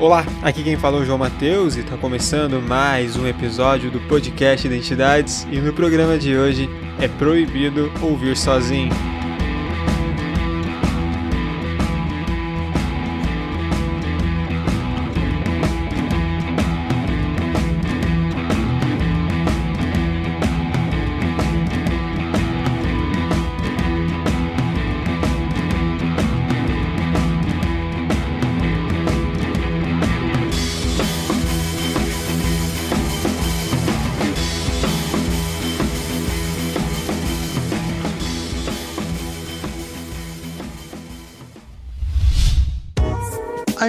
Olá, aqui quem fala é o João Matheus e está começando mais um episódio do podcast Identidades e no programa de hoje é proibido ouvir sozinho.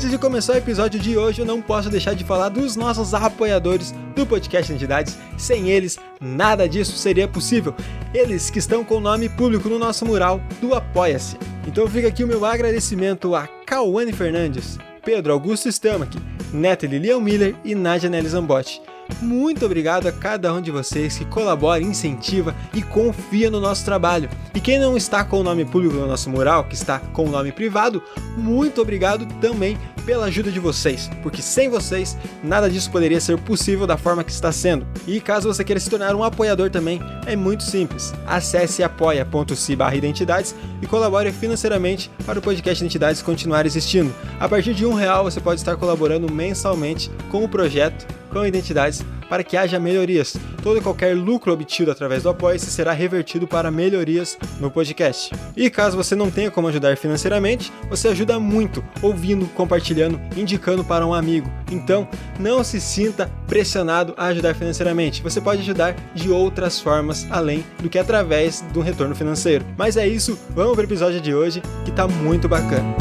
Antes de começar o episódio de hoje, eu não posso deixar de falar dos nossos apoiadores do podcast Entidades. Sem eles, nada disso seria possível. Eles que estão com o nome público no nosso mural do Apoia-se. Então fica aqui o meu agradecimento a Cauane Fernandes, Pedro Augusto Stamack, Neto Lilian Miller e Nadia Nelly Zambotti. Muito obrigado a cada um de vocês que colabora, incentiva e confia no nosso trabalho. E quem não está com o nome público no nosso mural, que está com o nome privado, muito obrigado também pela ajuda de vocês, porque sem vocês nada disso poderia ser possível da forma que está sendo. E caso você queira se tornar um apoiador também, é muito simples. Acesse apoia.se identidades e colabore financeiramente para o podcast Identidades continuar existindo. A partir de um real você pode estar colaborando mensalmente com o projeto com identidades para que haja melhorias. Todo e qualquer lucro obtido através do Apoia-se será revertido para melhorias no podcast. E caso você não tenha como ajudar financeiramente, você ajuda muito ouvindo, compartilhando, indicando para um amigo. Então, não se sinta pressionado a ajudar financeiramente. Você pode ajudar de outras formas além do que através do retorno financeiro. Mas é isso, vamos para o episódio de hoje que está muito bacana.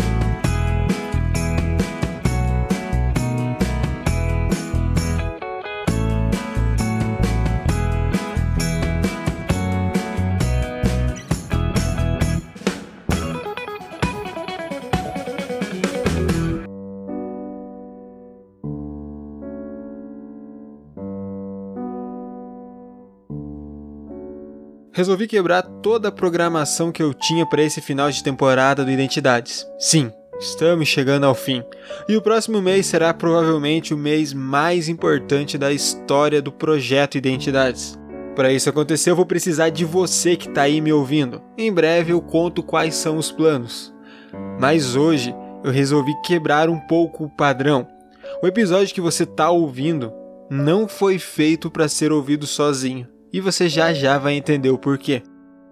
Resolvi quebrar toda a programação que eu tinha para esse final de temporada do Identidades. Sim, estamos chegando ao fim. E o próximo mês será provavelmente o mês mais importante da história do projeto Identidades. Para isso acontecer, eu vou precisar de você que está aí me ouvindo. Em breve eu conto quais são os planos. Mas hoje eu resolvi quebrar um pouco o padrão. O episódio que você está ouvindo não foi feito para ser ouvido sozinho e você já já vai entender o porquê.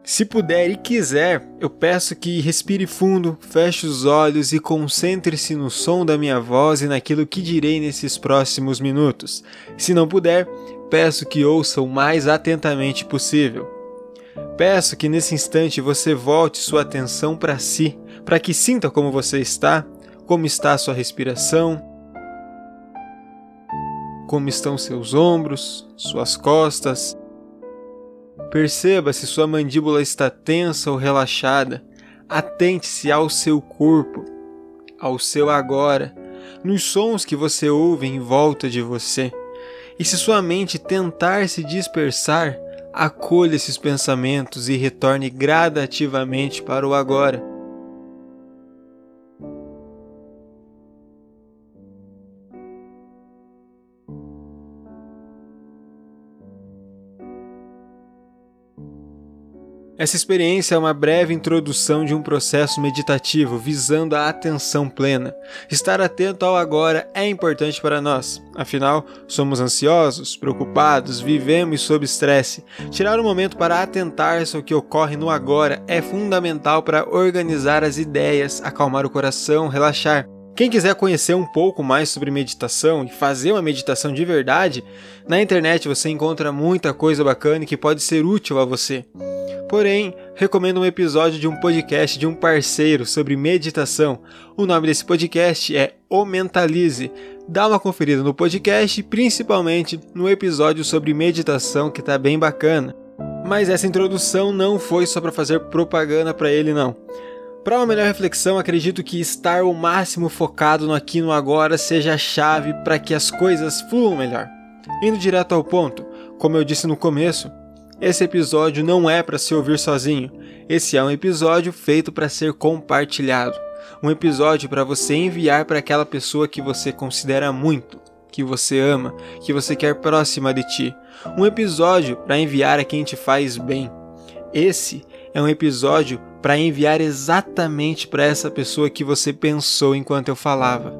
Se puder e quiser, eu peço que respire fundo, feche os olhos e concentre-se no som da minha voz e naquilo que direi nesses próximos minutos. Se não puder, peço que ouça o mais atentamente possível. Peço que nesse instante você volte sua atenção para si, para que sinta como você está, como está a sua respiração, como estão seus ombros, suas costas Perceba se sua mandíbula está tensa ou relaxada. Atente-se ao seu corpo, ao seu agora, nos sons que você ouve em volta de você. E se sua mente tentar se dispersar, acolha esses pensamentos e retorne gradativamente para o agora. Essa experiência é uma breve introdução de um processo meditativo visando a atenção plena. Estar atento ao agora é importante para nós, afinal, somos ansiosos, preocupados, vivemos sob estresse. Tirar um momento para atentar-se ao que ocorre no agora é fundamental para organizar as ideias, acalmar o coração, relaxar. Quem quiser conhecer um pouco mais sobre meditação e fazer uma meditação de verdade, na internet você encontra muita coisa bacana que pode ser útil a você. Porém, recomendo um episódio de um podcast de um parceiro sobre meditação. O nome desse podcast é O Mentalize. Dá uma conferida no podcast, principalmente no episódio sobre meditação que tá bem bacana. Mas essa introdução não foi só para fazer propaganda para ele não. Para uma melhor reflexão, acredito que estar o máximo focado no aqui no agora seja a chave para que as coisas fluam melhor. Indo direto ao ponto, como eu disse no começo, esse episódio não é para se ouvir sozinho. Esse é um episódio feito para ser compartilhado. Um episódio para você enviar para aquela pessoa que você considera muito, que você ama, que você quer próxima de ti. Um episódio para enviar a quem te faz bem. Esse é um episódio para enviar exatamente para essa pessoa que você pensou enquanto eu falava.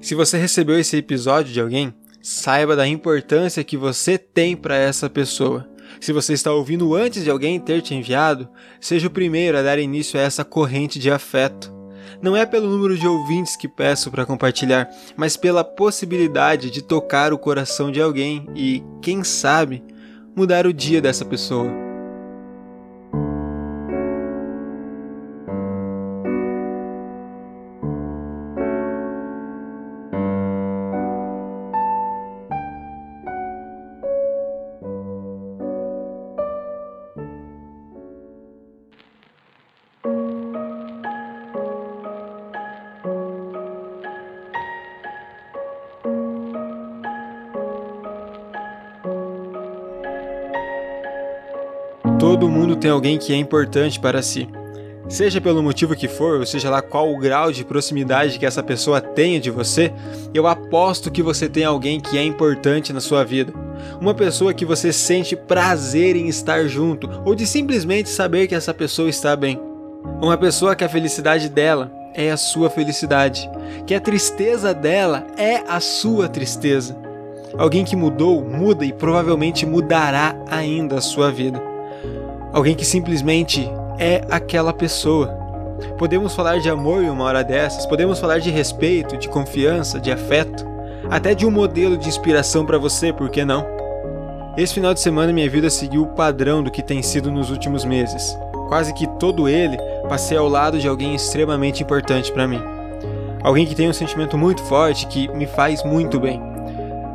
Se você recebeu esse episódio de alguém, saiba da importância que você tem para essa pessoa. Se você está ouvindo antes de alguém ter te enviado, seja o primeiro a dar início a essa corrente de afeto. Não é pelo número de ouvintes que peço para compartilhar, mas pela possibilidade de tocar o coração de alguém e, quem sabe, mudar o dia dessa pessoa. Todo mundo tem alguém que é importante para si. Seja pelo motivo que for, ou seja lá qual o grau de proximidade que essa pessoa tenha de você, eu aposto que você tem alguém que é importante na sua vida. Uma pessoa que você sente prazer em estar junto, ou de simplesmente saber que essa pessoa está bem. Uma pessoa que a felicidade dela é a sua felicidade, que a tristeza dela é a sua tristeza. Alguém que mudou, muda e provavelmente mudará ainda a sua vida. Alguém que simplesmente é aquela pessoa. Podemos falar de amor em uma hora dessas, podemos falar de respeito, de confiança, de afeto, até de um modelo de inspiração para você, por que não? Esse final de semana minha vida seguiu o padrão do que tem sido nos últimos meses. Quase que todo ele passei ao lado de alguém extremamente importante para mim. Alguém que tem um sentimento muito forte que me faz muito bem.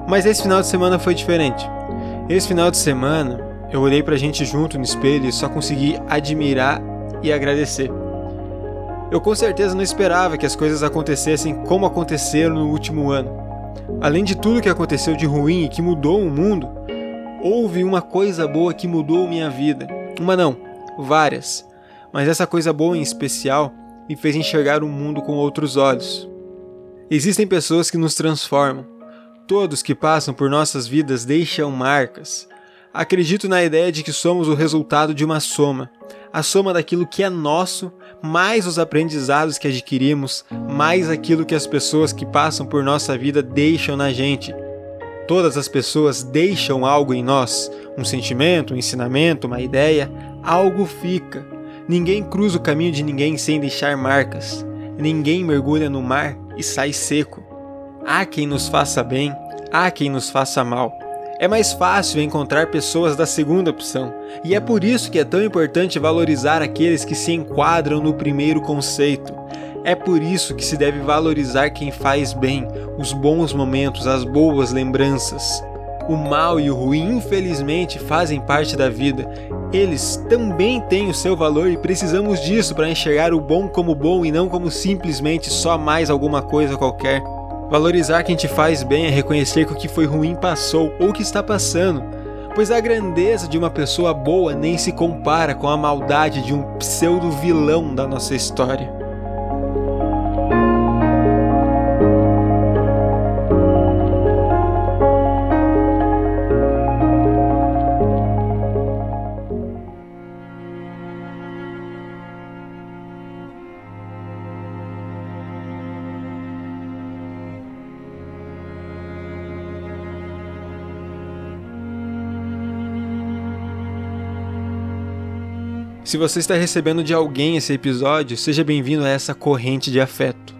Mas esse final de semana foi diferente. Esse final de semana eu olhei pra gente junto no espelho e só consegui admirar e agradecer. Eu com certeza não esperava que as coisas acontecessem como aconteceram no último ano. Além de tudo que aconteceu de ruim e que mudou o mundo, houve uma coisa boa que mudou minha vida. Uma não, várias. Mas essa coisa boa em especial me fez enxergar o mundo com outros olhos. Existem pessoas que nos transformam. Todos que passam por nossas vidas deixam marcas, Acredito na ideia de que somos o resultado de uma soma, a soma daquilo que é nosso, mais os aprendizados que adquirimos, mais aquilo que as pessoas que passam por nossa vida deixam na gente. Todas as pessoas deixam algo em nós, um sentimento, um ensinamento, uma ideia, algo fica. Ninguém cruza o caminho de ninguém sem deixar marcas. Ninguém mergulha no mar e sai seco. Há quem nos faça bem, há quem nos faça mal. É mais fácil encontrar pessoas da segunda opção, e é por isso que é tão importante valorizar aqueles que se enquadram no primeiro conceito. É por isso que se deve valorizar quem faz bem, os bons momentos, as boas lembranças. O mal e o ruim, infelizmente, fazem parte da vida. Eles também têm o seu valor e precisamos disso para enxergar o bom como bom e não como simplesmente só mais alguma coisa qualquer. Valorizar quem te faz bem é reconhecer que o que foi ruim passou ou que está passando, pois a grandeza de uma pessoa boa nem se compara com a maldade de um pseudo-vilão da nossa história. Se você está recebendo de alguém esse episódio, seja bem-vindo a essa corrente de afeto.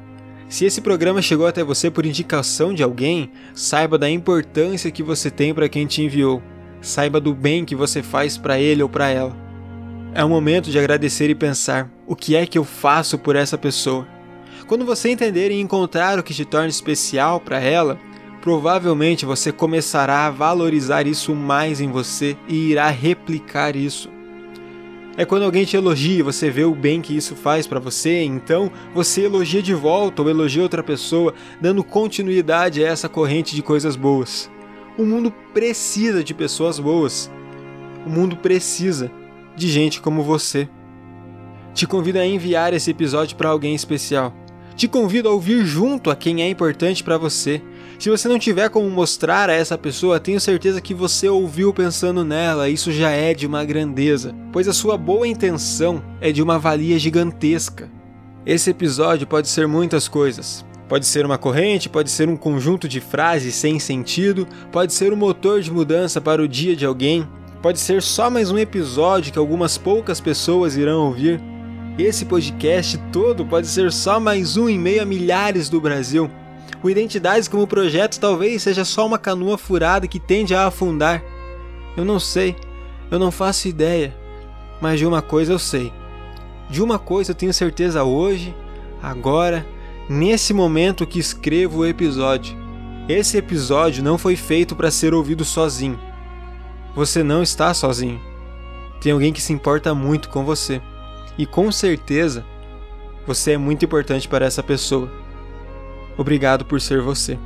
Se esse programa chegou até você por indicação de alguém, saiba da importância que você tem para quem te enviou. Saiba do bem que você faz para ele ou para ela. É o momento de agradecer e pensar: o que é que eu faço por essa pessoa? Quando você entender e encontrar o que te torna especial para ela, provavelmente você começará a valorizar isso mais em você e irá replicar isso. É quando alguém te elogia, você vê o bem que isso faz para você, então você elogia de volta ou elogia outra pessoa, dando continuidade a essa corrente de coisas boas. O mundo precisa de pessoas boas. O mundo precisa de gente como você. Te convido a enviar esse episódio para alguém especial. Te convido a ouvir junto a quem é importante para você. Se você não tiver como mostrar a essa pessoa, tenho certeza que você ouviu pensando nela, isso já é de uma grandeza, pois a sua boa intenção é de uma valia gigantesca. Esse episódio pode ser muitas coisas. Pode ser uma corrente, pode ser um conjunto de frases sem sentido, pode ser um motor de mudança para o dia de alguém, pode ser só mais um episódio que algumas poucas pessoas irão ouvir. Esse podcast todo pode ser só mais um em meio a milhares do Brasil. O Identidades como projeto talvez seja só uma canoa furada que tende a afundar. Eu não sei, eu não faço ideia, mas de uma coisa eu sei. De uma coisa eu tenho certeza hoje, agora, nesse momento que escrevo o episódio. Esse episódio não foi feito para ser ouvido sozinho. Você não está sozinho. Tem alguém que se importa muito com você. E com certeza, você é muito importante para essa pessoa. Obrigado por ser você.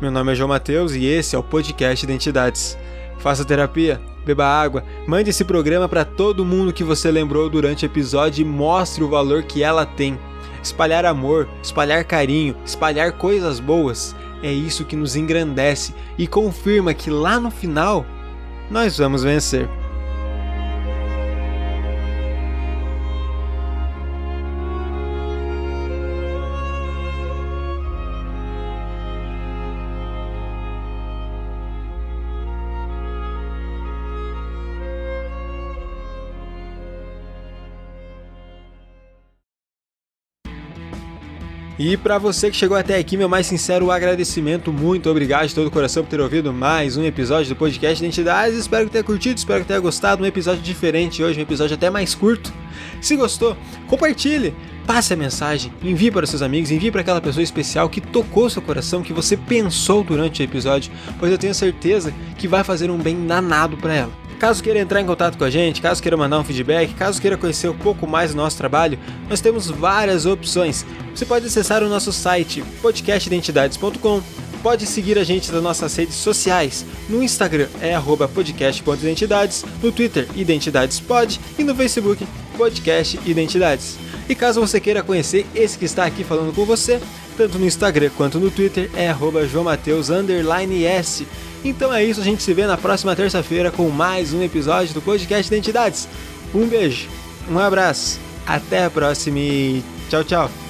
Meu nome é João Mateus e esse é o podcast Identidades. Faça terapia, beba água, mande esse programa para todo mundo que você lembrou durante o episódio e mostre o valor que ela tem. Espalhar amor, espalhar carinho, espalhar coisas boas é isso que nos engrandece e confirma que lá no final nós vamos vencer. E para você que chegou até aqui, meu mais sincero agradecimento, muito obrigado de todo o coração por ter ouvido mais um episódio do podcast Identidades. Espero que tenha curtido, espero que tenha gostado. Um episódio diferente hoje, um episódio até mais curto. Se gostou, compartilhe, passe a mensagem, envie para seus amigos, envie para aquela pessoa especial que tocou seu coração, que você pensou durante o episódio, pois eu tenho certeza que vai fazer um bem danado para ela. Caso queira entrar em contato com a gente, caso queira mandar um feedback, caso queira conhecer um pouco mais do nosso trabalho, nós temos várias opções. Você pode acessar o nosso site podcastidentidades.com, pode seguir a gente nas nossas redes sociais. No Instagram é podcast.identidades, no Twitter identidadespod e no Facebook podcast identidades. E caso você queira conhecer esse que está aqui falando com você, tanto no Instagram quanto no Twitter é joamateus_s. Então é isso, a gente se vê na próxima terça-feira com mais um episódio do podcast Identidades. Um beijo, um abraço, até a próxima e tchau, tchau.